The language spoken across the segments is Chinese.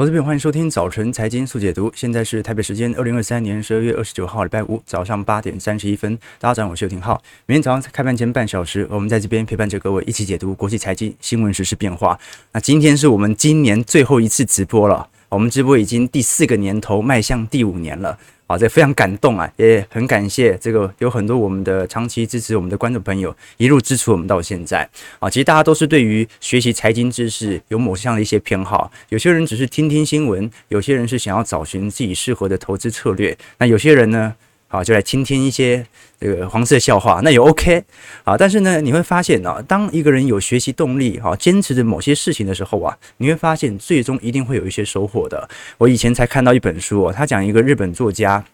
我这边欢迎收听早晨财经速解读。现在是台北时间二零二三年十二月二十九号礼拜五早上八点三十一分。大家早上好，我是邱廷浩。明天早上开盘前半小时，我们在这边陪伴着各位一起解读国际财经新闻、时事变化。那今天是我们今年最后一次直播了，我们直播已经第四个年头，迈向第五年了。啊，这非常感动啊，也很感谢这个有很多我们的长期支持我们的观众朋友，一路支持我们到现在啊。其实大家都是对于学习财经知识有某项的一些偏好，有些人只是听听新闻，有些人是想要找寻自己适合的投资策略，那有些人呢？好，就来听听一些这个黄色笑话，那也 OK 啊。但是呢，你会发现啊，当一个人有学习动力，哈，坚持着某些事情的时候啊，你会发现最终一定会有一些收获的。我以前才看到一本书，他讲一个日本作家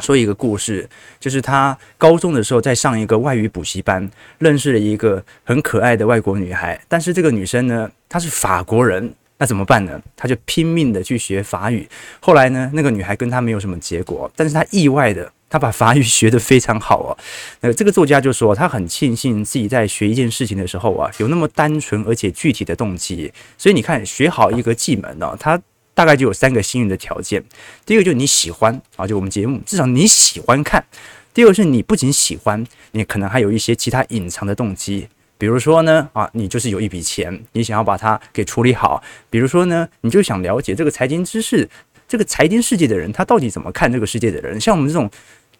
说一个故事，就是他高中的时候在上一个外语补习班，认识了一个很可爱的外国女孩，但是这个女生呢，她是法国人。那怎么办呢？他就拼命的去学法语。后来呢，那个女孩跟他没有什么结果，但是他意外的，他把法语学得非常好哦。那这个作家就说，他很庆幸自己在学一件事情的时候啊，有那么单纯而且具体的动机。所以你看，学好一个技能呢，它大概就有三个幸运的条件。第一个就是你喜欢啊，就我们节目，至少你喜欢看。第二个是你不仅喜欢，你可能还有一些其他隐藏的动机。比如说呢，啊，你就是有一笔钱，你想要把它给处理好。比如说呢，你就想了解这个财经知识，这个财经世界的人他到底怎么看这个世界的人。像我们这种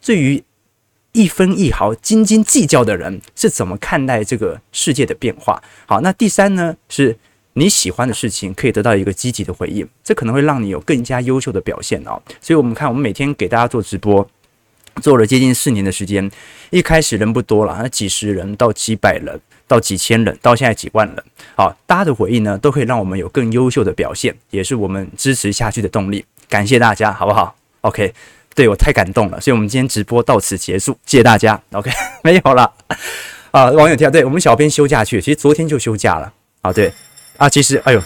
对于一分一毫斤斤计较的人，是怎么看待这个世界的变化？好，那第三呢，是你喜欢的事情可以得到一个积极的回应，这可能会让你有更加优秀的表现哦。所以我们看，我们每天给大家做直播。做了接近四年的时间，一开始人不多了，那几十人到几百人到几千人，到现在几万人。好，大家的回应呢，都可以让我们有更优秀的表现，也是我们支持下去的动力。感谢大家，好不好？OK，对，我太感动了，所以我们今天直播到此结束，谢谢大家。OK，没有了啊，网友提到，对我们小编休假去，其实昨天就休假了。啊，对啊，其实哎呦，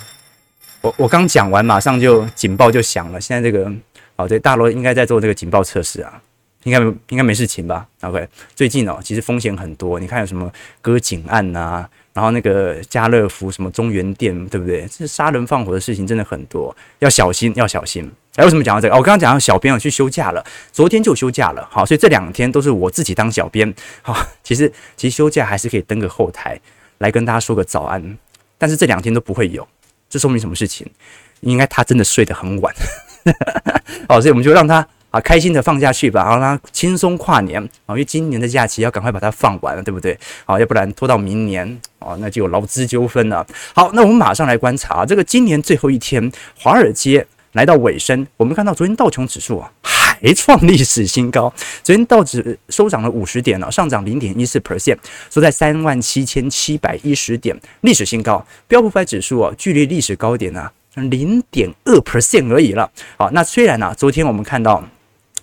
我我刚讲完，马上就警报就响了。现在这个，哦，对，大楼应该在做这个警报测试啊。应该没应该没事情吧？OK，最近哦，其实风险很多。你看有什么割颈案呐、啊，然后那个家乐福什么中原店，对不对？这杀人放火的事情真的很多，要小心，要小心。哎，为什么讲到这个？我刚刚讲到小编要去休假了，昨天就休假了。好，所以这两天都是我自己当小编。好，其实其实休假还是可以登个后台来跟大家说个早安，但是这两天都不会有，这说明什么事情？应该他真的睡得很晚。好，所以我们就让他。啊，开心的放假去吧，让他轻松跨年啊，因为今年的假期要赶快把它放完了，对不对？好，要不然拖到明年啊，那就有劳资纠纷了。好，那我们马上来观察这个今年最后一天，华尔街来到尾声，我们看到昨天道琼指数啊还创历史新高，昨天道指收涨了五十点了，上涨零点一四 percent，收在三万七千七百一十点，历史新高。标普五百指数啊，距离历史高点呢零点二 percent 而已了。好，那虽然呢、啊，昨天我们看到。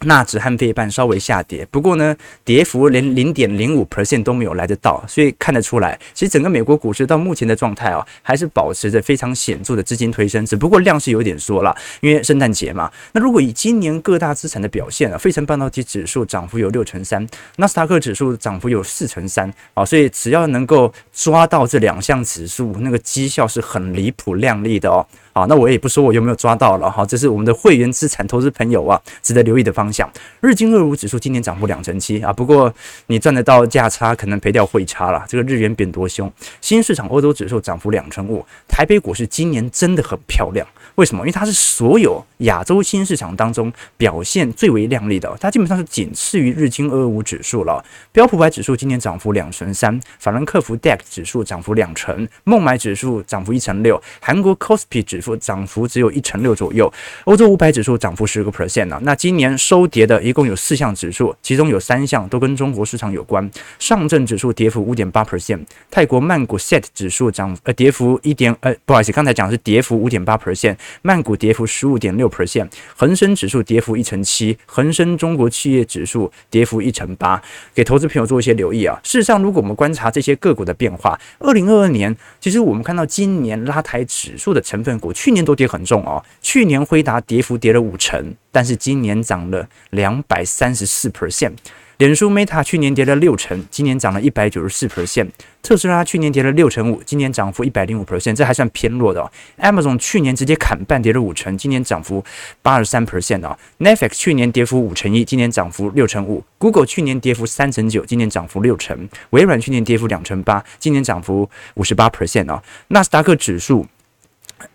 纳指和费半稍微下跌，不过呢，跌幅连零点零五 percent 都没有来得到，所以看得出来，其实整个美国股市到目前的状态啊，还是保持着非常显著的资金推升，只不过量是有点缩了，因为圣诞节嘛。那如果以今年各大资产的表现啊，费城半导体指数涨幅有六成三，纳斯达克指数涨幅有四成三啊，所以只要能够抓到这两项指数，那个绩效是很离谱亮丽的哦。好，那我也不说我有没有抓到了哈，这是我们的会员资产投资朋友啊，值得留意的方向。日经二五指数今年涨幅两成七啊，不过你赚得到价差，可能赔掉汇差了。这个日元贬多凶。新市场欧洲指数涨幅两成五，台北股市今年真的很漂亮。为什么？因为它是所有亚洲新市场当中表现最为亮丽的，它基本上是仅次于日经二五指数了。标普五百指数今年涨幅两成三，法兰克福 DAX 指数涨幅两成，孟买指数涨幅一成六，韩国 KOSPI 指数涨幅只有一成六左右，欧洲五百指数涨幅十个 percent 呢。那今年收跌的一共有四项指数，其中有三项都跟中国市场有关。上证指数跌幅五点八 percent，泰国曼谷 SET 指数涨呃跌幅一点呃不好意思，刚才讲的是跌幅五点八 percent。曼谷跌幅十五点六 percent，恒生指数跌幅一成七，恒生中国企业指数跌幅一成八，给投资朋友做一些留意啊。事实上，如果我们观察这些个股的变化，二零二二年其实我们看到今年拉抬指数的成分股，去年都跌很重哦。去年辉达跌幅跌了五成，但是今年涨了两百三十四 percent。脸书 Meta 去年跌了六成，今年涨了一百九十四 percent。特斯拉去年跌了六成五，今年涨幅一百零五 percent，这还算偏弱的哦。Amazon 去年直接砍半，跌了五成，今年涨幅八十三 percent 啊。Netflix 去年跌幅五成一，今年涨幅六成五。Google 去年跌幅三成九，今年涨幅六成。微软去年跌幅两成八，今年涨幅五十八 percent 啊。纳斯达克指数。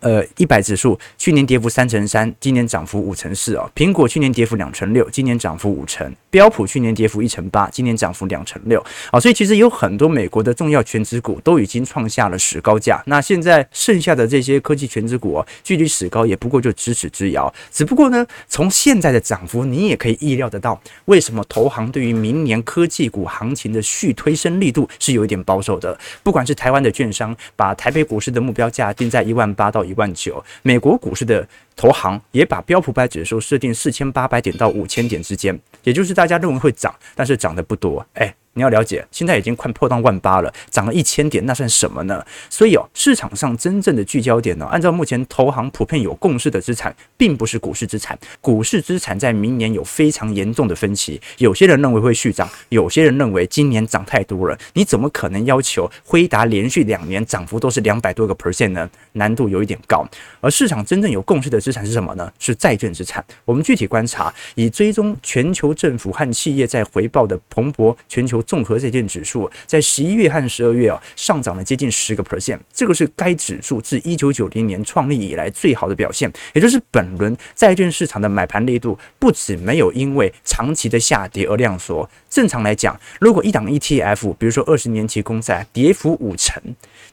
呃，一百指数去年跌幅三成三，今年涨幅五成四哦。苹果去年跌幅两成六，今年涨幅五成。标普去年跌幅一成八，今年涨幅两成六。啊，所以其实有很多美国的重要权值股都已经创下了史高价。那现在剩下的这些科技权值股，距离史高也不过就咫尺之遥。只不过呢，从现在的涨幅，你也可以意料得到，为什么投行对于明年科技股行情的续推升力度是有一点保守的。不管是台湾的券商把台北股市的目标价定在一万八。到一万九，美国股市的投行也把标普百指数设定四千八百点到五千点之间，也就是大家认为会涨，但是涨得不多，哎。你要了解，现在已经快破到万八了，涨了一千点，那算什么呢？所以哦，市场上真正的聚焦点呢，按照目前投行普遍有共识的资产，并不是股市资产。股市资产在明年有非常严重的分歧，有些人认为会续涨，有些人认为今年涨太多了。你怎么可能要求辉达连续两年涨幅都是两百多个 percent 呢？难度有一点高。而市场真正有共识的资产是什么呢？是债券资产。我们具体观察，以追踪全球政府和企业在回报的蓬勃全球。综合债券指数在十一月和十二月啊上涨了接近十个 percent，这个是该指数自一九九零年创立以来最好的表现。也就是本轮债券市场的买盘力度不止没有因为长期的下跌而量缩。正常来讲，如果一档 ETF，比如说二十年期公债跌幅五成，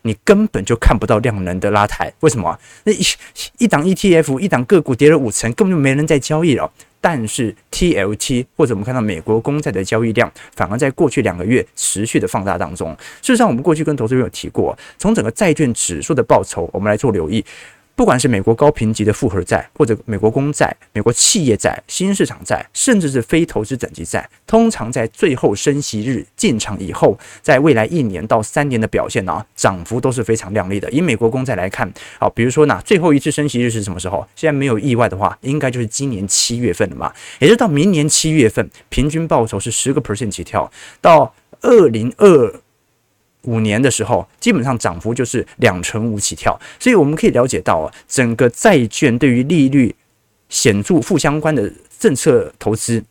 你根本就看不到量能的拉抬。为什么？那一一档 ETF 一档个股跌了五成，根本就没人在交易了。但是 TLT 或者我们看到美国公债的交易量，反而在过去两个月持续的放大当中。事实上，我们过去跟投资人有提过，从整个债券指数的报酬，我们来做留意。不管是美国高评级的复合债，或者美国公债、美国企业债、新市场债，甚至是非投资等级债，通常在最后升息日进场以后，在未来一年到三年的表现呢、涨幅都是非常亮丽的。以美国公债来看，好，比如说呢，最后一次升息日是什么时候？现在没有意外的话，应该就是今年七月份了嘛，也就到明年七月份，平均报酬是十个 percent 起跳，到二零二。五年的时候，基本上涨幅就是两成五起跳，所以我们可以了解到啊，整个债券对于利率显著负相关的政策投资。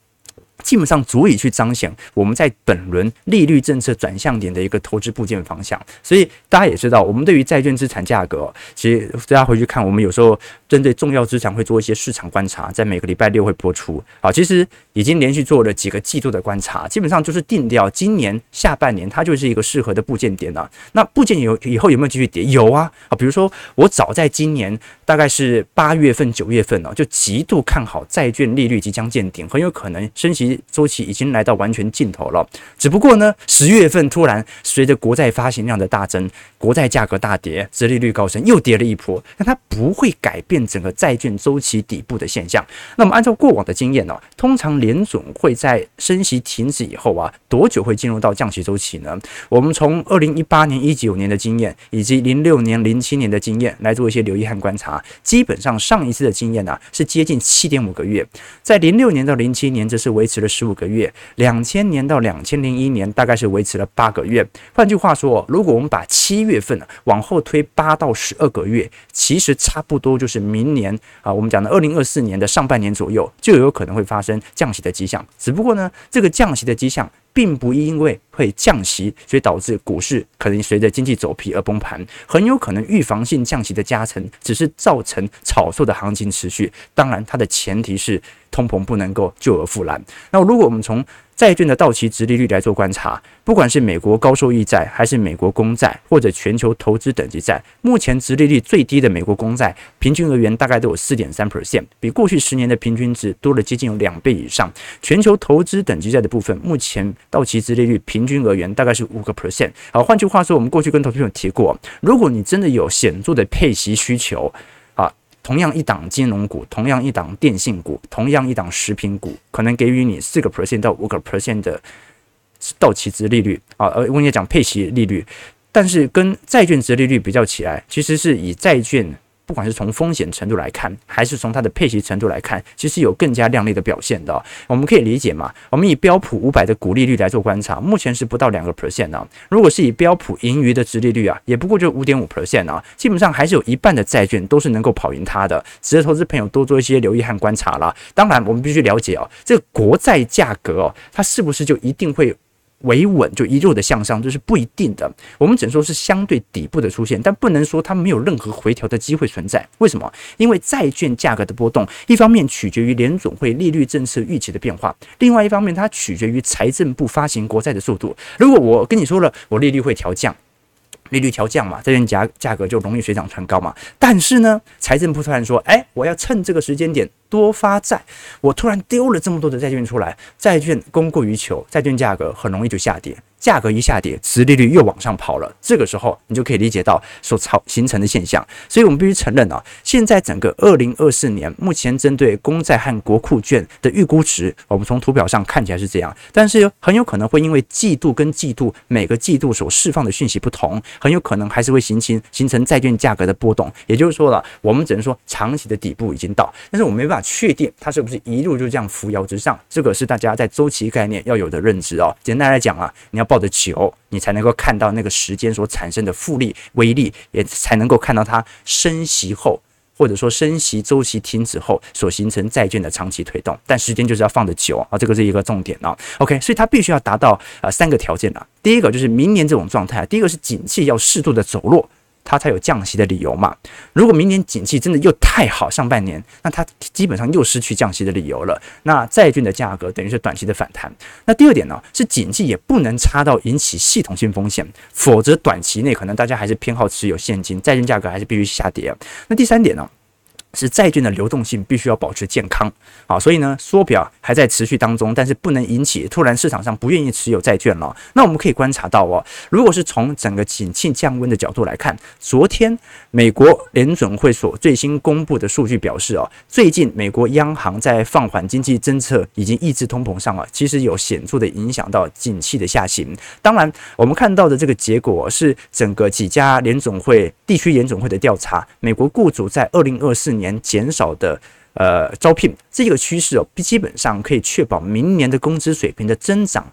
基本上足以去彰显我们在本轮利率政策转向点的一个投资部件方向，所以大家也知道，我们对于债券资产价格，其实大家回去看，我们有时候针对重要资产会做一些市场观察，在每个礼拜六会播出。好，其实已经连续做了几个季度的观察，基本上就是定调今年下半年它就是一个适合的部件点了。那部件有以后有没有继续跌？有啊，啊，比如说我早在今年大概是八月份、九月份呢，就极度看好债券利率即将见顶，很有可能升息。周期已经来到完全尽头了，只不过呢，十月份突然随着国债发行量的大增，国债价格大跌，殖利率高升，又跌了一波。但它不会改变整个债券周期底部的现象。那么按照过往的经验呢，通常联准会在升息停止以后啊，多久会进入到降息周期呢？我们从二零一八年、一九年的经验，以及零六年、零七年的经验来做一些留意和观察。基本上上一次的经验呢，是接近七点五个月，在零六年到零七年，这是维持了。十五个月，两千年到两千零一年大概是维持了八个月。换句话说，如果我们把七月份往后推八到十二个月，其实差不多就是明年啊，我们讲的二零二四年的上半年左右，就有可能会发生降息的迹象。只不过呢，这个降息的迹象。并不因为会降息，所以导致股市可能随着经济走皮而崩盘，很有可能预防性降息的加成，只是造成炒作的行情持续。当然，它的前提是通膨不能够救而复燃。那如果我们从债券的到期值利率来做观察，不管是美国高收益债，还是美国公债，或者全球投资等级债，目前值利率最低的美国公债，平均而言大概都有四点三 percent，比过去十年的平均值多了接近两倍以上。全球投资等级债的部分，目前到期值利率平均而言大概是五个 percent。好，换句话说，我们过去跟投资朋友提过，如果你真的有显著的配息需求。同样一档金融股，同样一档电信股，同样一档食品股，可能给予你四个 percent 到五个 percent 的到期值利率啊，呃我跟你讲配息利率，但是跟债券值利率比较起来，其实是以债券不管是从风险程度来看，还是从它的配息程度来看，其实有更加亮丽的表现的。我们可以理解嘛？我们以标普五百的股利率来做观察，目前是不到两个 percent 呢。如果是以标普盈余的殖利率啊，也不过就五点五 percent 啊，基本上还是有一半的债券都是能够跑赢它的。值得投资朋友多做一些留意和观察了。当然，我们必须了解哦，这个国债价格哦，它是不是就一定会？维稳就一路的向上，这是不一定的。我们只能说是相对底部的出现，但不能说它没有任何回调的机会存在。为什么？因为债券价格的波动，一方面取决于联总会利率政策预期的变化，另外一方面它取决于财政部发行国债的速度。如果我跟你说了，我利率会调降。利率调降嘛，债券价价格就容易水涨船高嘛。但是呢，财政部突然说，哎，我要趁这个时间点多发债，我突然丢了这么多的债券出来，债券供过于求，债券价格很容易就下跌。价格一下跌，殖利率又往上跑了。这个时候，你就可以理解到所造形成的现象。所以我们必须承认啊，现在整个二零二四年，目前针对公债和国库券的预估值，我们从图表上看起来是这样，但是很有可能会因为季度跟季度每个季度所释放的讯息不同，很有可能还是会形成形成债券价格的波动。也就是说了，我们只能说长期的底部已经到，但是我们没办法确定它是不是一路就这样扶摇直上。这个是大家在周期概念要有的认知哦。简单来讲啊，你要。抱得久，你才能够看到那个时间所产生的复利威力，也才能够看到它升息后，或者说升息周期停止后所形成债券的长期推动。但时间就是要放得久啊，这个是一个重点啊。OK，所以它必须要达到啊三个条件啊。第一个就是明年这种状态，第一个是景气要适度的走弱。它才有降息的理由嘛。如果明年景气真的又太好，上半年，那它基本上又失去降息的理由了。那债券的价格等于是短期的反弹。那第二点呢，是景气也不能差到引起系统性风险，否则短期内可能大家还是偏好持有现金，债券价格还是必须下跌。那第三点呢？是债券的流动性必须要保持健康啊，所以呢，缩表还在持续当中，但是不能引起突然市场上不愿意持有债券了。那我们可以观察到哦，如果是从整个景气降温的角度来看，昨天美国联准会所最新公布的数据表示哦，最近美国央行在放缓经济政策以及抑制通膨上啊，其实有显著的影响到景气的下行。当然，我们看到的这个结果是整个几家联准会地区联准会的调查，美国雇主在二零二四年减少的呃招聘这个趋势哦，基本上可以确保明年的工资水平的增长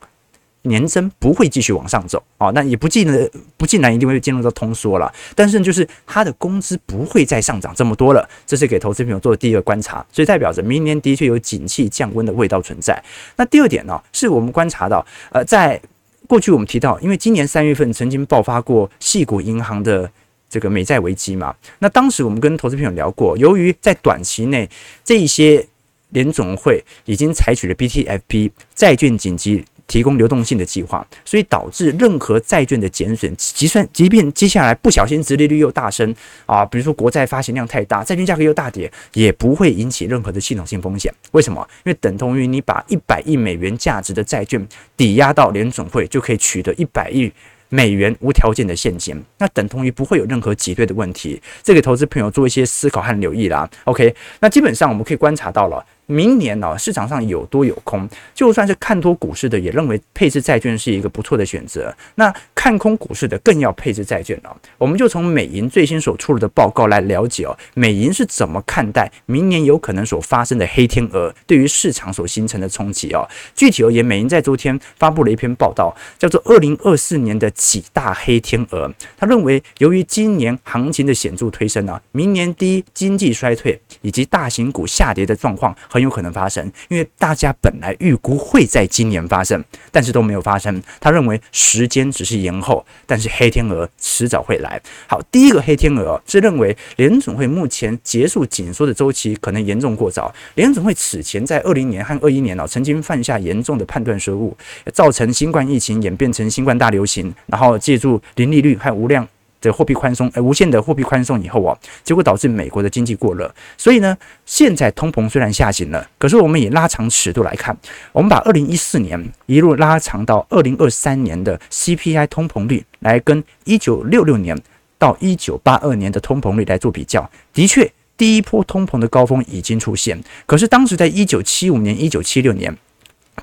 年增不会继续往上走啊。那也不尽然不尽然一定会进入到通缩了，但是就是他的工资不会再上涨这么多了，这是给投资朋友做的第一个观察，所以代表着明年的确有景气降温的味道存在。那第二点呢，是我们观察到呃，在过去我们提到，因为今年三月份曾经爆发过矽谷银行的。这个美债危机嘛，那当时我们跟投资朋友聊过，由于在短期内这一些联总会已经采取了 BTFP 债券紧急提供流动性的计划，所以导致任何债券的减损，即算即便接下来不小心殖利率又大升啊，比如说国债发行量太大，债券价格又大跌，也不会引起任何的系统性风险。为什么？因为等同于你把一百亿美元价值的债券抵押到联总会，就可以取得一百亿。美元无条件的现金，那等同于不会有任何挤兑的问题。这个投资朋友做一些思考和留意啦。OK，那基本上我们可以观察到了。明年呢，市场上有多有空，就算是看多股市的，也认为配置债券是一个不错的选择。那看空股市的更要配置债券了。我们就从美银最新所出炉的报告来了解哦，美银是怎么看待明年有可能所发生的黑天鹅对于市场所形成的冲击哦。具体而言，美银在昨天发布了一篇报道，叫做《二零二四年的几大黑天鹅》。他认为，由于今年行情的显著推升啊，明年第一经济衰退以及大型股下跌的状况。很有可能发生，因为大家本来预估会在今年发生，但是都没有发生。他认为时间只是延后，但是黑天鹅迟早会来。好，第一个黑天鹅是认为联总会目前结束紧缩的周期可能严重过早。联总会此前在二零年和二一年哦，曾经犯下严重的判断失误，造成新冠疫情演变成新冠大流行，然后借助零利率和无量。的货币宽松，呃，无限的货币宽松以后啊，结果导致美国的经济过热。所以呢，现在通膨虽然下行了，可是我们以拉长尺度来看，我们把二零一四年一路拉长到二零二三年的 CPI 通膨率来跟一九六六年到一九八二年的通膨率来做比较，的确，第一波通膨的高峰已经出现。可是当时在一九七五年、一九七六年。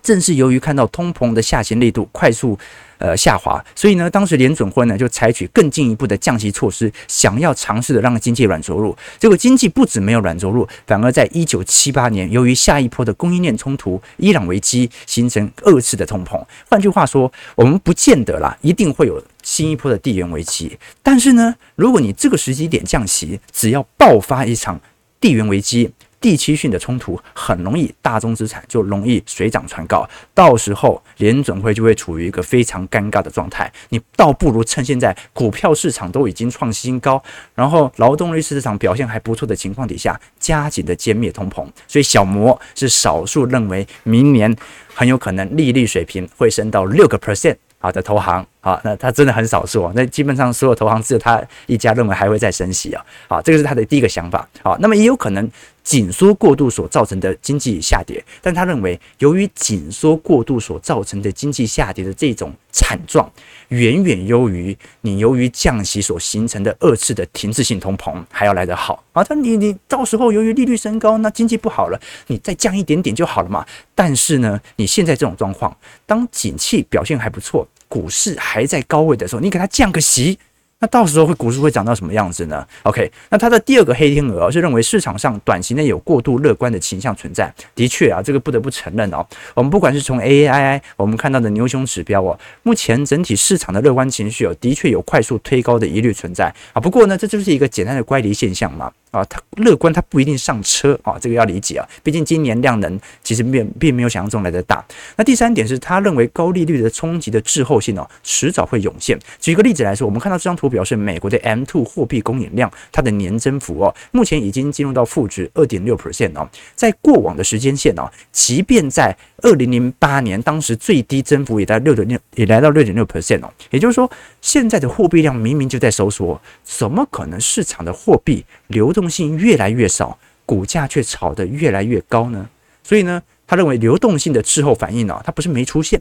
正是由于看到通膨的下行力度快速呃下滑，所以呢，当时联准会呢就采取更进一步的降息措施，想要尝试的让经济软着陆。结果经济不止没有软着陆，反而在一九七八年，由于下一波的供应链冲突、伊朗危机，形成二次的通膨。换句话说，我们不见得啦，一定会有新一波的地缘危机。但是呢，如果你这个时机点降息，只要爆发一场地缘危机。地区性的冲突很容易，大宗资产就容易水涨船高，到时候联准会就会处于一个非常尴尬的状态。你倒不如趁现在股票市场都已经创新高，然后劳动力市场表现还不错的情况底下，加紧的歼灭通膨。所以小摩是少数认为明年很有可能利率水平会升到六个 percent。啊的投行，好，那他真的很少数，那基本上所有投行只有他一家认为还会再升息啊，好，这个是他的第一个想法，好，那么也有可能紧缩过度所造成的经济下跌，但他认为由于紧缩过度所造成的经济下跌的这种惨状，远远优于你由于降息所形成的二次的停滞性通膨还要来得好。啊，他你你到时候由于利率升高，那经济不好了，你再降一点点就好了嘛，但是呢，你现在这种状况，当景气表现还不错。股市还在高位的时候，你给它降个息，那到时候会股市会涨到什么样子呢？OK，那它的第二个黑天鹅是认为市场上短期内有过度乐观的倾向存在。的确啊，这个不得不承认哦。我们不管是从 AAI 我们看到的牛熊指标哦，目前整体市场的乐观情绪哦，的确有快速推高的疑虑存在啊。不过呢，这就是一个简单的乖离现象嘛。啊，他乐观，他不一定上车啊，这个要理解啊。毕竟今年量能其实并并没有想象中来的大。那第三点是他认为高利率的冲击的滞后性哦，迟早会涌现。举一个例子来说，我们看到这张图表示美国的 M2 货币供应量，它的年增幅哦，目前已经进入到负值二点六 percent 哦。在过往的时间线哦，即便在二零零八年当时最低增幅也在六点六，也来到六点六 percent 哦。也就是说，现在的货币量明明就在收缩，怎么可能市场的货币流动动性越来越少，股价却炒得越来越高呢？所以呢，他认为流动性的滞后反应呢、啊，它不是没出现，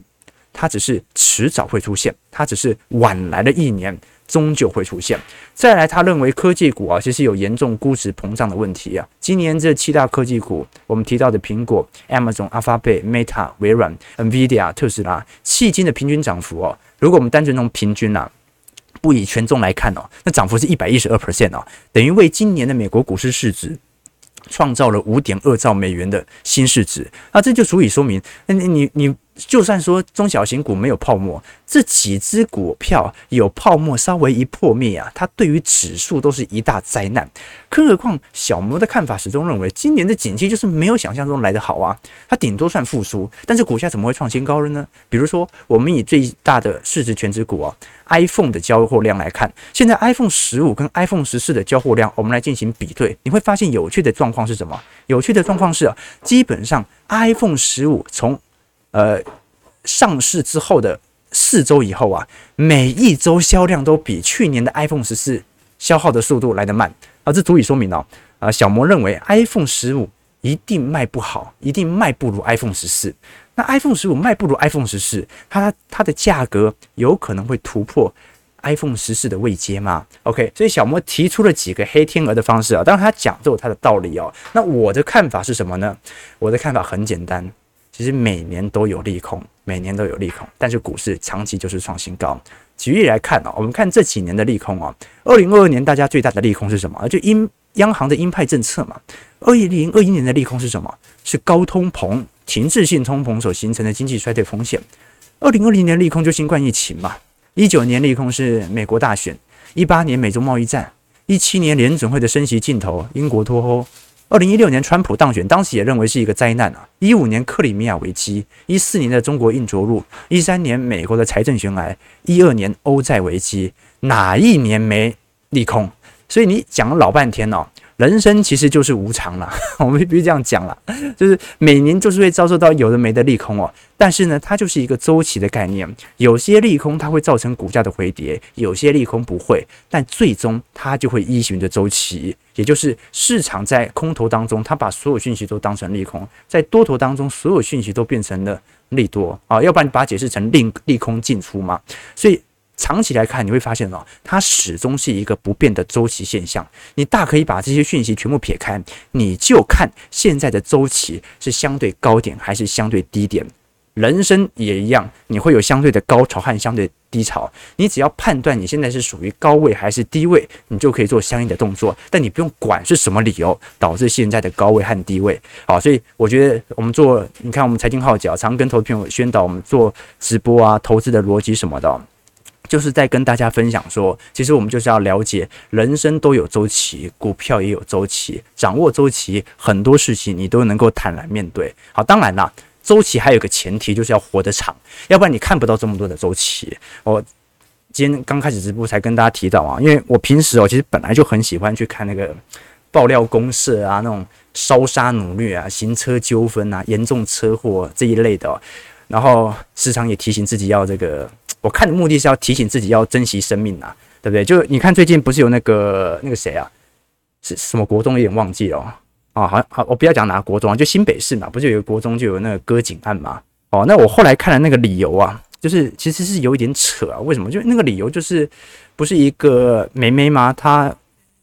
它只是迟早会出现，它只是晚来了一年，终究会出现。再来，他认为科技股啊，其实有严重估值膨胀的问题啊。今年这七大科技股，我们提到的苹果、Amazon、Alphabet、Meta、微软、NVIDIA、特斯拉，迄今的平均涨幅哦、如果我们单纯从平均啊。不以权重来看哦，那涨幅是一百一十二 percent 哦，等于为今年的美国股市市值创造了五点二兆美元的新市值。那这就足以说明，那你你你。就算说中小型股没有泡沫，这几只股票有泡沫，稍微一破灭啊，它对于指数都是一大灾难。更何况小摩的看法始终认为，今年的景气就是没有想象中来得好啊，它顶多算复苏，但是股价怎么会创新高了呢？比如说，我们以最大的市值全职股啊，iPhone 的交货量来看，现在 iPhone 十五跟 iPhone 十四的交货量，我们来进行比对，你会发现有趣的状况是什么？有趣的状况是啊，基本上 iPhone 十五从呃，上市之后的四周以后啊，每一周销量都比去年的 iPhone 十四消耗的速度来得慢啊，这足以说明哦，啊，小摩认为 iPhone 十五一定卖不好，一定卖不如 iPhone 十四。那 iPhone 十五卖不如 iPhone 十四，它它的价格有可能会突破 iPhone 十四的位阶吗？OK，所以小摩提出了几个黑天鹅的方式啊，当然他讲都有他的道理哦。那我的看法是什么呢？我的看法很简单。其实每年都有利空，每年都有利空，但是股市长期就是创新高。举例来看啊，我们看这几年的利空啊，二零二二年大家最大的利空是什么？就鹰央行的鹰派政策嘛。二零二一年的利空是什么？是高通膨、停滞性通膨所形成的经济衰退风险。二零二零年利空就新冠疫情嘛。一九年利空是美国大选，一八年美中贸易战，一七年联准会的升息尽头，英国脱欧。二零一六年，川普当选，当时也认为是一个灾难啊。一五年，克里米亚危机；一四年的中国硬着陆；一三年，美国的财政悬崖；一二年，欧债危机，哪一年没利空？所以你讲了老半天哦。人生其实就是无常了，我们必须这样讲了，就是每年就是会遭受到有的没的利空哦。但是呢，它就是一个周期的概念，有些利空它会造成股价的回跌，有些利空不会，但最终它就会依循着周期，也就是市场在空头当中，它把所有讯息都当成利空；在多头当中，所有讯息都变成了利多啊，要不然你把它解释成利利空进出嘛。所以。长期来看，你会发现哦，它始终是一个不变的周期现象。你大可以把这些讯息全部撇开，你就看现在的周期是相对高点还是相对低点。人生也一样，你会有相对的高潮和相对低潮。你只要判断你现在是属于高位还是低位，你就可以做相应的动作。但你不用管是什么理由导致现在的高位和低位。好，所以我觉得我们做，你看我们财经号角常跟投资朋友宣导，我们做直播啊，投资的逻辑什么的，就是在跟大家分享说，其实我们就是要了解，人生都有周期，股票也有周期，掌握周期，很多事情你都能够坦然面对。好，当然啦。周期还有个前提，就是要活得长，要不然你看不到这么多的周期。我今天刚开始直播才跟大家提到啊，因为我平时哦，其实本来就很喜欢去看那个爆料公社啊，那种烧杀掳掠啊、行车纠纷啊、严重车祸这一类的，然后时常也提醒自己要这个，我看的目的是要提醒自己要珍惜生命啊，对不对？就你看最近不是有那个那个谁啊，是什么国中有点忘记了哦。啊，好，好，我不要讲哪个国中啊，就新北市嘛，不是有一个国中就有那个割颈案嘛？哦，那我后来看了那个理由啊，就是其实是有一点扯啊。为什么？就那个理由就是不是一个妹妹吗？她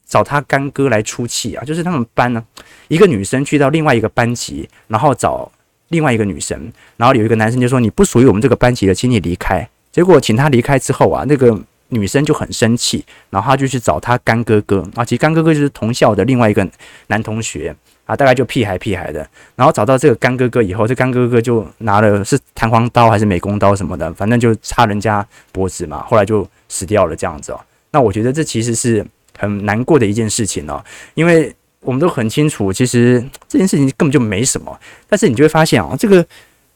找她干哥来出气啊，就是他们班呢，一个女生去到另外一个班级，然后找另外一个女生，然后有一个男生就说你不属于我们这个班级的，请你离开。结果请他离开之后啊，那个。女生就很生气，然后她就去找她干哥哥啊，其实干哥哥就是同校的另外一个男同学啊，大概就屁孩屁孩的。然后找到这个干哥哥以后，这干哥哥就拿了是弹簧刀还是美工刀什么的，反正就插人家脖子嘛，后来就死掉了这样子哦。那我觉得这其实是很难过的一件事情哦，因为我们都很清楚，其实这件事情根本就没什么，但是你就会发现啊，这个。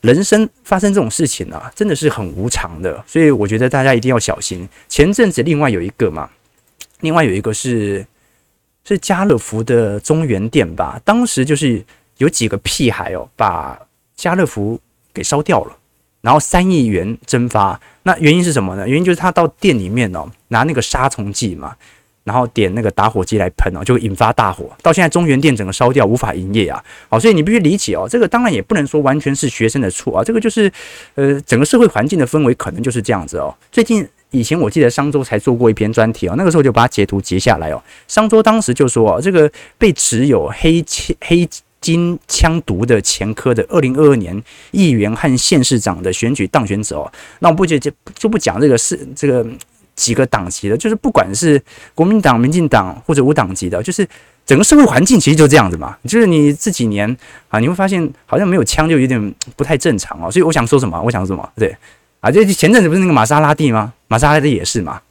人生发生这种事情啊，真的是很无常的，所以我觉得大家一定要小心。前阵子另外有一个嘛，另外有一个是是家乐福的中原店吧，当时就是有几个屁孩哦，把家乐福给烧掉了，然后三亿元蒸发。那原因是什么呢？原因就是他到店里面哦，拿那个杀虫剂嘛。然后点那个打火机来喷哦，就引发大火。到现在中原店整个烧掉，无法营业啊！好，所以你必须理解哦，这个当然也不能说完全是学生的错啊，这个就是呃整个社会环境的氛围可能就是这样子哦。最近以前我记得商周才做过一篇专题哦，那个时候就把它截图截下来哦。商周当时就说哦，这个被持有黑枪黑金枪毒的前科的二零二二年议员和县市长的选举当选者哦，那我不就就就不讲这个是这个。几个党籍的，就是不管是国民党、民进党或者无党籍的，就是整个社会环境其实就这样子嘛。就是你这几年啊，你会发现好像没有枪就有点不太正常哦。所以我想说什么？我想说什么？对啊，就前阵子不是那个玛莎拉蒂吗？玛莎拉蒂也是嘛，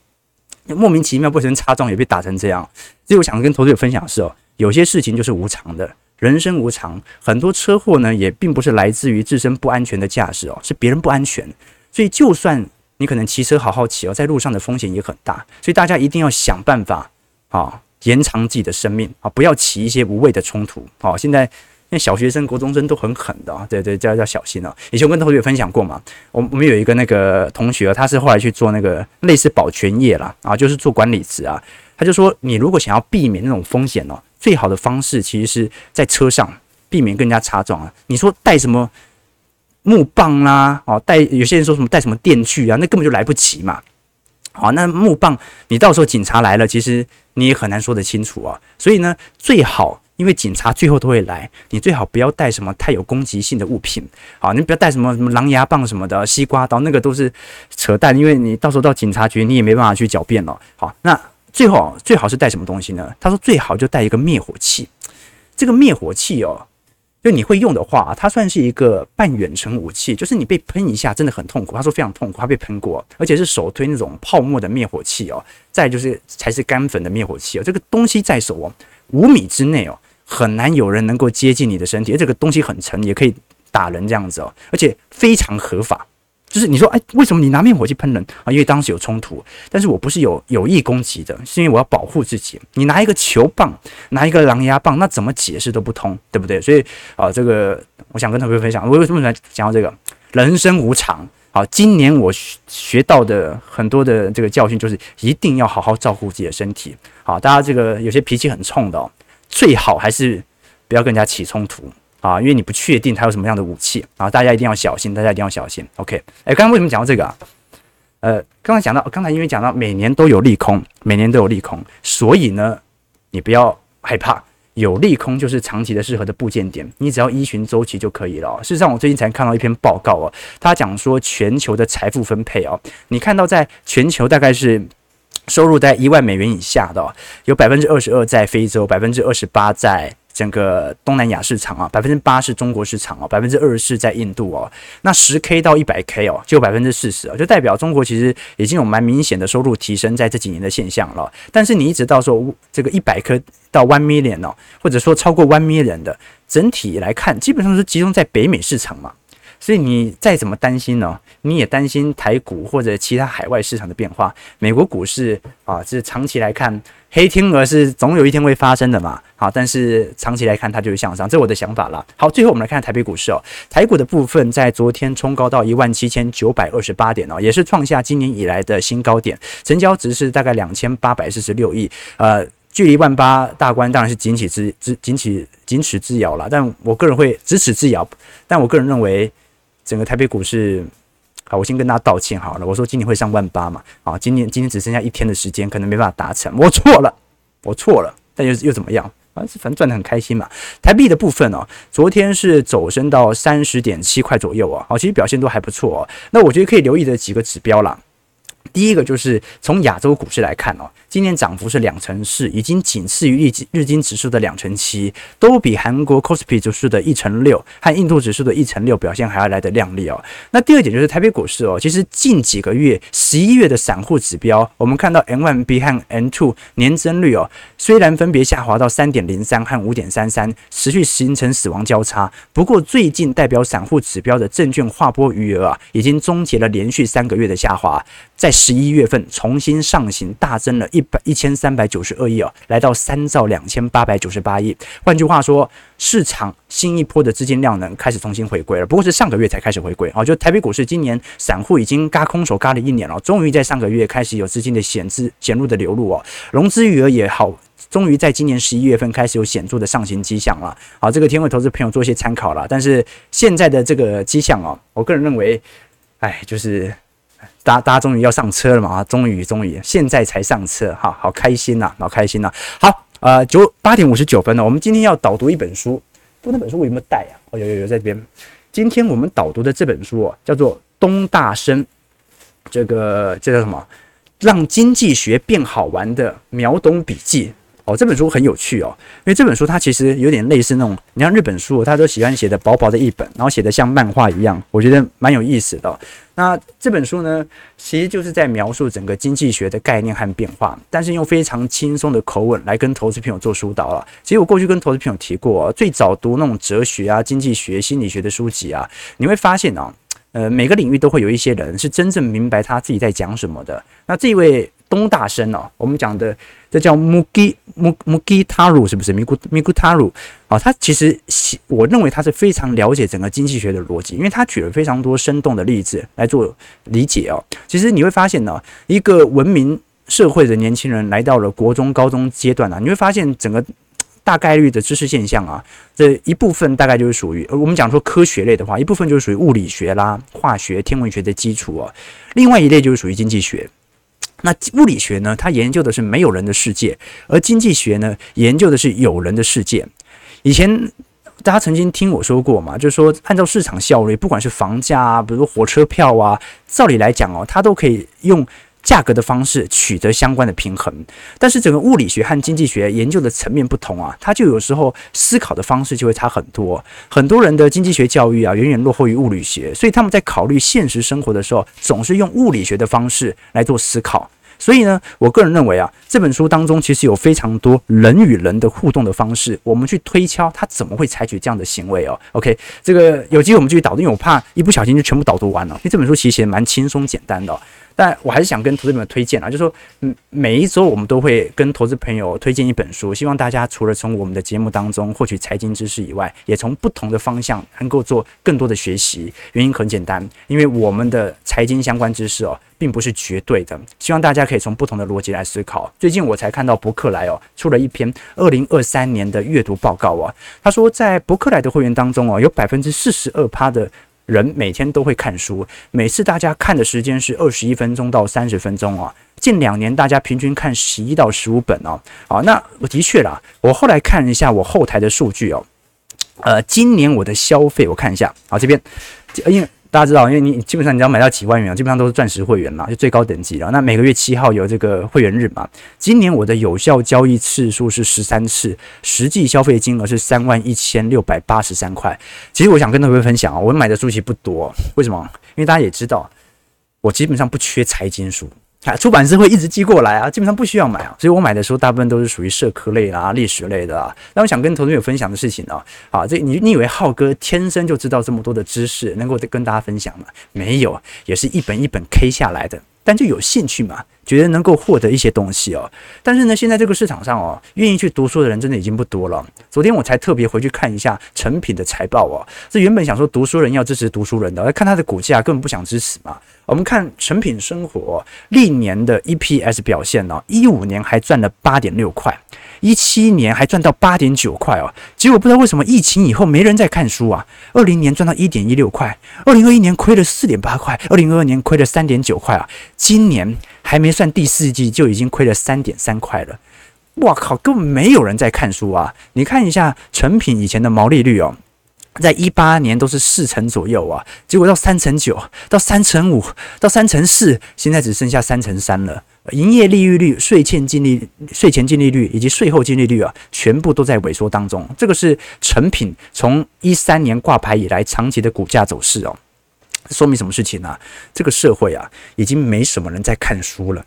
莫名其妙不小擦撞也被打成这样。所以我想跟投资者分享的是哦，有些事情就是无常的，人生无常，很多车祸呢也并不是来自于自身不安全的驾驶哦，是别人不安全。所以就算你可能骑车好好骑哦，在路上的风险也很大，所以大家一定要想办法啊，延长自己的生命啊，不要起一些无谓的冲突。好，现在那小学生、国中生都很狠的啊，对对，这要要小心哦。以前我跟同学分享过嘛，我我们有一个那个同学，他是后来去做那个类似保全业啦，啊，就是做管理职啊，他就说，你如果想要避免那种风险哦，最好的方式其实是在车上避免跟人家擦撞啊。你说带什么？木棒啦、啊，哦，带有些人说什么带什么电锯啊，那根本就来不及嘛。好，那木棒你到时候警察来了，其实你也很难说得清楚啊。所以呢，最好因为警察最后都会来，你最好不要带什么太有攻击性的物品。好，你不要带什么什么狼牙棒什么的，西瓜刀那个都是扯淡，因为你到时候到警察局你也没办法去狡辩了。好，那最后最好是带什么东西呢？他说最好就带一个灭火器。这个灭火器哦。就你会用的话，它算是一个半远程武器，就是你被喷一下真的很痛苦。他说非常痛苦，他被喷过，而且是手推那种泡沫的灭火器哦。再就是才是干粉的灭火器哦。这个东西在手哦，五米之内哦，很难有人能够接近你的身体。而这个东西很沉，也可以打人这样子哦，而且非常合法。就是你说，哎，为什么你拿灭火器喷人啊？因为当时有冲突，但是我不是有有意攻击的，是因为我要保护自己。你拿一个球棒，拿一个狼牙棒，那怎么解释都不通，对不对？所以啊，这个我想跟同学分享，我为什么来讲到这个？人生无常。好，今年我学到的很多的这个教训就是，一定要好好照顾自己的身体。好，大家这个有些脾气很冲的哦，最好还是不要跟人家起冲突。啊，因为你不确定他有什么样的武器啊，大家一定要小心，大家一定要小心。OK，哎，刚刚为什么讲到这个啊？呃，刚才讲到，刚才因为讲到每年都有利空，每年都有利空，所以呢，你不要害怕，有利空就是长期的适合的部件点，你只要依循周期就可以了。事实上，我最近才看到一篇报告哦，他讲说全球的财富分配哦，你看到在全球大概是。收入在一万美元以下的，哦，有百分之二十二在非洲，百分之二十八在整个东南亚市场啊，百分之八是中国市场哦，百分之二十在印度哦。那十 K 到一百 K 哦，就百分之四十哦，就代表中国其实已经有蛮明显的收入提升在这几年的现象了。但是你一直到说这个一百 K 到 one million 哦，或者说超过 one million 的，整体来看，基本上是集中在北美市场嘛。所以你再怎么担心呢？你也担心台股或者其他海外市场的变化。美国股市啊，这长期来看，黑天鹅是总有一天会发生的嘛。好，但是长期来看，它就是向上，这是我的想法啦。好，最后我们来看台北股市哦。台股的部分在昨天冲高到一万七千九百二十八点哦，也是创下今年以来的新高点，成交值是大概两千八百四十六亿。呃，距离万八大关当然是仅此之之仅此仅此之遥了。但我个人会咫尺之遥，但我个人认为。整个台北股市，好，我先跟大家道歉好了。我说今年会上万八嘛，啊，今年今天只剩下一天的时间，可能没办法达成。我错了，我错了，但又又怎么样？反正反正赚得很开心嘛。台币的部分哦，昨天是走升到三十点七块左右啊，好，其实表现都还不错哦。那我觉得可以留意的几个指标啦。第一个就是从亚洲股市来看哦，今年涨幅是两成四，已经仅次于日经日经指数的两成七，都比韩国 Kospi 指数的一成六和印度指数的一成六表现还要来得亮丽哦。那第二点就是台北股市哦，其实近几个月十一月的散户指标，我们看到 M1B 和 M2 年增率哦，虽然分别下滑到三点零三和五点三三，持续形成死亡交叉，不过最近代表散户指标的证券划拨余额啊，已经终结了连续三个月的下滑，在十一月份重新上行，大增了一百一千三百九十二亿哦，来到三兆两千八百九十八亿。换句话说，市场新一波的资金量能开始重新回归了，不过是上个月才开始回归啊。就台北股市今年散户已经嘎空手嘎了一年了，终于在上个月开始有资金的显资显露的流入哦，融资余额也好，终于在今年十一月份开始有显著的上行迹象了。好，这个天为投资朋友做一些参考了。但是现在的这个迹象哦，我个人认为，哎，就是。大家大家终于要上车了嘛？啊，终于终于，现在才上车，哈，好开心呐，好开心呐。好，呃，九八点五十九分了，我们今天要导读一本书，不，那本书我有没有带啊？哦，有有有，在这边。今天我们导读的这本书，叫做东大生，这个这叫什么？让经济学变好玩的秒懂笔记。哦，这本书很有趣哦，因为这本书它其实有点类似那种，你像日本书，它都喜欢写的薄薄的一本，然后写的像漫画一样，我觉得蛮有意思的。那这本书呢，其实就是在描述整个经济学的概念和变化，但是用非常轻松的口吻来跟投资朋友做疏导了。其实我过去跟投资朋友提过，最早读那种哲学啊、经济学、心理学的书籍啊，你会发现啊，呃，每个领域都会有一些人是真正明白他自己在讲什么的。那这位。东大生哦，我们讲的这叫 Mugi Mugi Taru 是不是？Mugi Mugi Taru 啊，他其实我认为他是非常了解整个经济学的逻辑，因为他举了非常多生动的例子来做理解哦。其实你会发现呢，一个文明社会的年轻人来到了国中、高中阶段啊，你会发现整个大概率的知识现象啊，这一部分大概就是属于我们讲说科学类的话，一部分就是属于物理学啦、化学、天文学的基础啊，另外一类就是属于经济学。那物理学呢？它研究的是没有人的世界，而经济学呢，研究的是有人的世界。以前大家曾经听我说过嘛，就是说按照市场效率，不管是房价啊，比如说火车票啊，照理来讲哦，它都可以用。价格的方式取得相关的平衡，但是整个物理学和经济学研究的层面不同啊，它就有时候思考的方式就会差很多。很多人的经济学教育啊，远远落后于物理学，所以他们在考虑现实生活的时候，总是用物理学的方式来做思考。所以呢，我个人认为啊，这本书当中其实有非常多人与人的互动的方式，我们去推敲他怎么会采取这样的行为哦。OK，这个有机会我们继续导读，因为我怕一不小心就全部导读完了。因为这本书其实写蛮轻松简单的。但我还是想跟投资朋友推荐啊，就是说，每一周我们都会跟投资朋友推荐一本书，希望大家除了从我们的节目当中获取财经知识以外，也从不同的方向能够做更多的学习。原因很简单，因为我们的财经相关知识哦，并不是绝对的，希望大家可以从不同的逻辑来思考。最近我才看到博客来哦出了一篇二零二三年的阅读报告啊，他说在博客来的会员当中哦，有百分之四十二趴的。人每天都会看书，每次大家看的时间是二十一分钟到三十分钟啊。近两年大家平均看十一到十五本哦。好，那我的确啦，我后来看一下我后台的数据哦，呃，今年我的消费我看一下，好，这边因为。大家知道，因为你基本上你要买到几万元，基本上都是钻石会员嘛，就最高等级了。那每个月七号有这个会员日嘛。今年我的有效交易次数是十三次，实际消费金额是三万一千六百八十三块。其实我想跟各位分享啊，我买的书籍不多，为什么？因为大家也知道，我基本上不缺财经书。啊，出版社会一直寄过来啊，基本上不需要买啊，所以我买的时候大部分都是属于社科类啦、历史类的啊。那我想跟投资朋友分享的事情呢，啊，这你你以为浩哥天生就知道这么多的知识，能够跟大家分享吗？没有，也是一本一本 K 下来的，但就有兴趣嘛，觉得能够获得一些东西哦。但是呢，现在这个市场上哦，愿意去读书的人真的已经不多了。昨天我才特别回去看一下诚品的财报哦，这原本想说读书人要支持读书人的，看他的股价根本不想支持嘛。我们看成品生活历年的 EPS 表现呢，一五年还赚了八点六块，一七年还赚到八点九块哦。结果不知道为什么疫情以后没人在看书啊。二零年赚到一点一六块，二零二一年亏了四点八块，二零二二年亏了三点九块啊。今年还没算第四季就已经亏了三点三块了。哇靠，根本没有人在看书啊！你看一下成品以前的毛利率哦。在一八年都是四成左右啊，结果到三成九，到三成五，到三成四，现在只剩下三成三了。营业利润率、税前净利、税前净利率以及税后净利率啊，全部都在萎缩当中。这个是成品从一三年挂牌以来长期的股价走势哦。说明什么事情呢、这个社会啊，已经没什么人在看书了。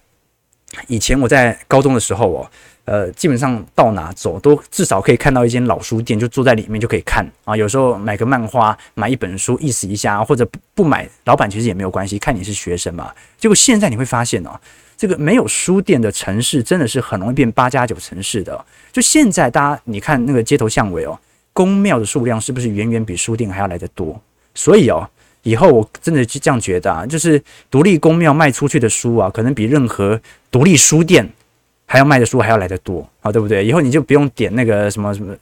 以前我在高中的时候哦。呃，基本上到哪走都至少可以看到一间老书店，就坐在里面就可以看啊。有时候买个漫画，买一本书意思一下，或者不买，老板其实也没有关系，看你是学生嘛。结果现在你会发现哦，这个没有书店的城市真的是很容易变八加九城市的。就现在大家你看那个街头巷尾哦，宫庙的数量是不是远远比书店还要来得多？所以哦，以后我真的是这样觉得啊，就是独立宫庙卖出去的书啊，可能比任何独立书店。还要卖的书还要来的多啊，对不对？以后你就不用点那个什么什么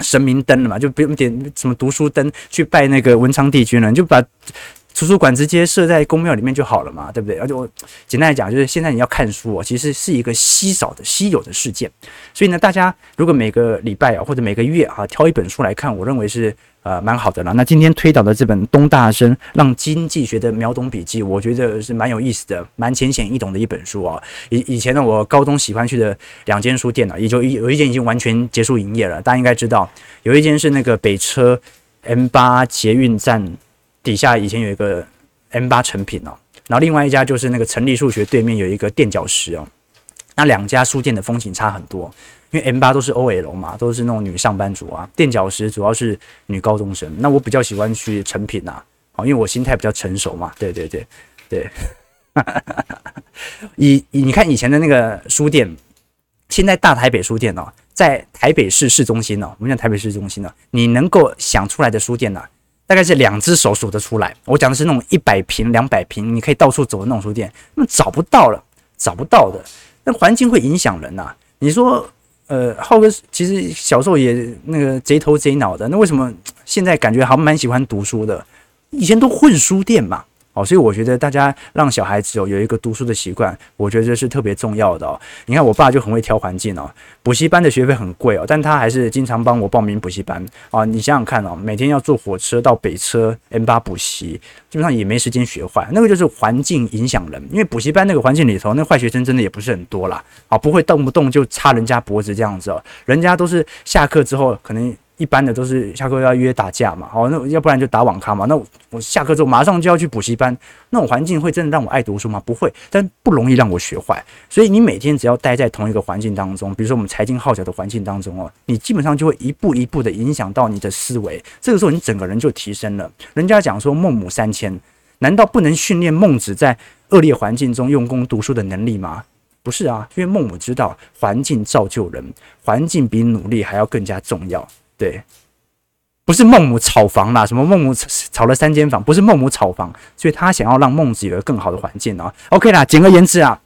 神明灯了嘛，就不用点什么读书灯去拜那个文昌帝君了，你就把图书馆直接设在宫庙里面就好了嘛，对不对？而且我简单来讲，就是现在你要看书哦，其实是一个稀少的、稀有的事件。所以呢，大家如果每个礼拜啊或者每个月啊挑一本书来看，我认为是。呃，蛮好的了。那今天推导的这本东大生让经济学的秒懂笔记，我觉得是蛮有意思的，蛮浅显易懂的一本书啊。以以前呢，我高中喜欢去的两间书店呢，也就一有一间已经完全结束营业了。大家应该知道，有一间是那个北车 M 八捷运站底下以前有一个 M 八成品哦，然后另外一家就是那个成立数学对面有一个垫脚石哦。那两家书店的风景差很多。因为 M 八都是 OL 嘛，都是那种女上班族啊。垫脚石主要是女高中生。那我比较喜欢去成品呐，啊，因为我心态比较成熟嘛。对对对对。以以你看以前的那个书店，现在大台北书店哦，在台北市市中心哦，我们讲台北市中心呢，你能够想出来的书店呢，大概是两只手数得出来。我讲的是那种一百平、两百平，你可以到处走的那种书店，那找不到了，找不到的。那环境会影响人呐。你说。呃，浩哥其实小时候也那个贼头贼脑的，那为什么现在感觉还蛮喜欢读书的？以前都混书店嘛。哦，所以我觉得大家让小孩子有有一个读书的习惯，我觉得是特别重要的哦。你看我爸就很会挑环境哦，补习班的学费很贵哦，但他还是经常帮我报名补习班啊。你想想看哦，每天要坐火车到北车 M 八补习，基本上也没时间学坏。那个就是环境影响人，因为补习班那个环境里头，那坏学生真的也不是很多啦。啊，不会动不动就插人家脖子这样子哦，人家都是下课之后可能。一般的都是下课要约打架嘛，好，那要不然就打网咖嘛。那我下课之后马上就要去补习班，那种环境会真的让我爱读书吗？不会，但不容易让我学坏。所以你每天只要待在同一个环境当中，比如说我们财经号角的环境当中哦，你基本上就会一步一步的影响到你的思维。这个时候你整个人就提升了。人家讲说孟母三迁，难道不能训练孟子在恶劣环境中用功读书的能力吗？不是啊，因为孟母知道环境造就人，环境比努力还要更加重要。对，不是孟母炒房啦，什么孟母炒了三间房，不是孟母炒房，所以他想要让孟子有个更好的环境啊。OK 啦，简而言之啊，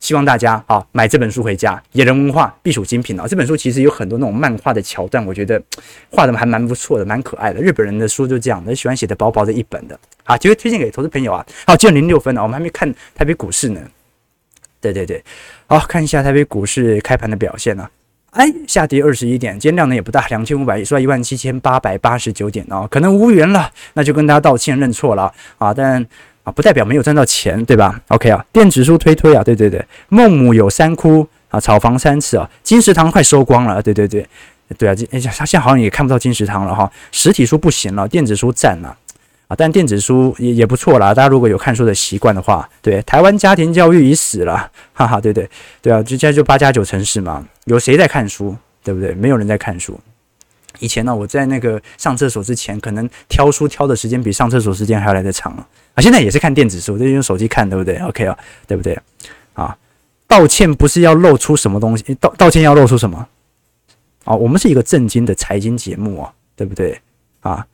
希望大家啊买这本书回家，野人文化必属精品啊。这本书其实有很多那种漫画的桥段，我觉得画的还蛮不错的，蛮可爱的。日本人的书就这样的，喜欢写的薄薄的一本的。好，机会推荐给投资朋友啊。好，九点零六分了，我们还没看台北股市呢。对对对，好，看一下台北股市开盘的表现呢、啊。哎，下跌二十一点，今天量呢也不大，两千五百亿，收在一万七千八百八十九点哦，可能无缘了，那就跟大家道歉认错了啊，但啊不代表没有赚到钱，对吧？OK 啊，电子书推推啊，对对对，孟母有三窟啊，炒房三次啊，金石堂快收光了，对对对，对啊，这哎呀，他现在好像也看不到金石堂了哈，实体书不行了，电子书占了。啊，但电子书也也不错啦。大家如果有看书的习惯的话，对，台湾家庭教育已死了，哈哈，对对对啊，就现在就八加九城市嘛，有谁在看书，对不对？没有人在看书。以前呢，我在那个上厕所之前，可能挑书挑的时间比上厕所时间还要来得长啊。现在也是看电子书，就用手机看，对不对？OK 啊，对不对？啊，道歉不是要露出什么东西，道道歉要露出什么？啊，我们是一个正经的财经节目啊，对不对？啊。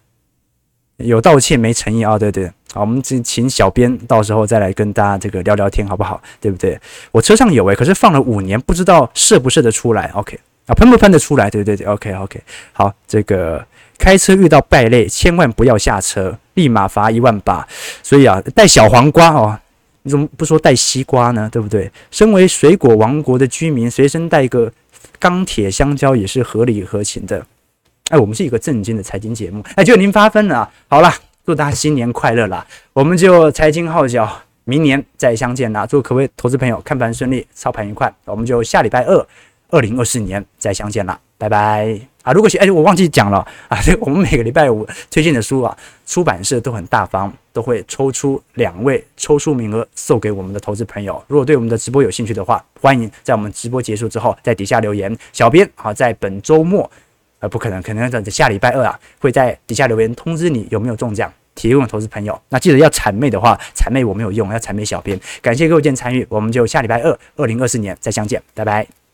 有道歉没诚意啊？对对，好，我们请请小编到时候再来跟大家这个聊聊天，好不好？对不对？我车上有诶、可是放了五年，不知道射不射得出来。OK 啊，喷不喷得出来？对对对，OK OK。好，这个开车遇到败类，千万不要下车，立马罚一万八。所以啊，带小黄瓜哦，你怎么不说带西瓜呢？对不对？身为水果王国的居民，随身带一个钢铁香蕉也是合理合情的。哎，我们是一个正经的财经节目，哎，就您发奋了啊。好了，祝大家新年快乐啦！我们就财经号角，明年再相见啦！祝各位投资朋友看盘顺利，操盘愉快。我们就下礼拜二，二零二四年再相见啦，拜拜啊！如果是哎，我忘记讲了啊，这我们每个礼拜五推荐的书啊，出版社都很大方，都会抽出两位抽书名额送给我们的投资朋友。如果对我们的直播有兴趣的话，欢迎在我们直播结束之后在底下留言。小编啊，在本周末。不可能，可能在下礼拜二啊，会在底下留言通知你有没有中奖，提供投资朋友。那记得要谄媚的话，谄媚我没有用，要谄媚小编。感谢各位今天参与，我们就下礼拜二，二零二四年再相见，拜拜。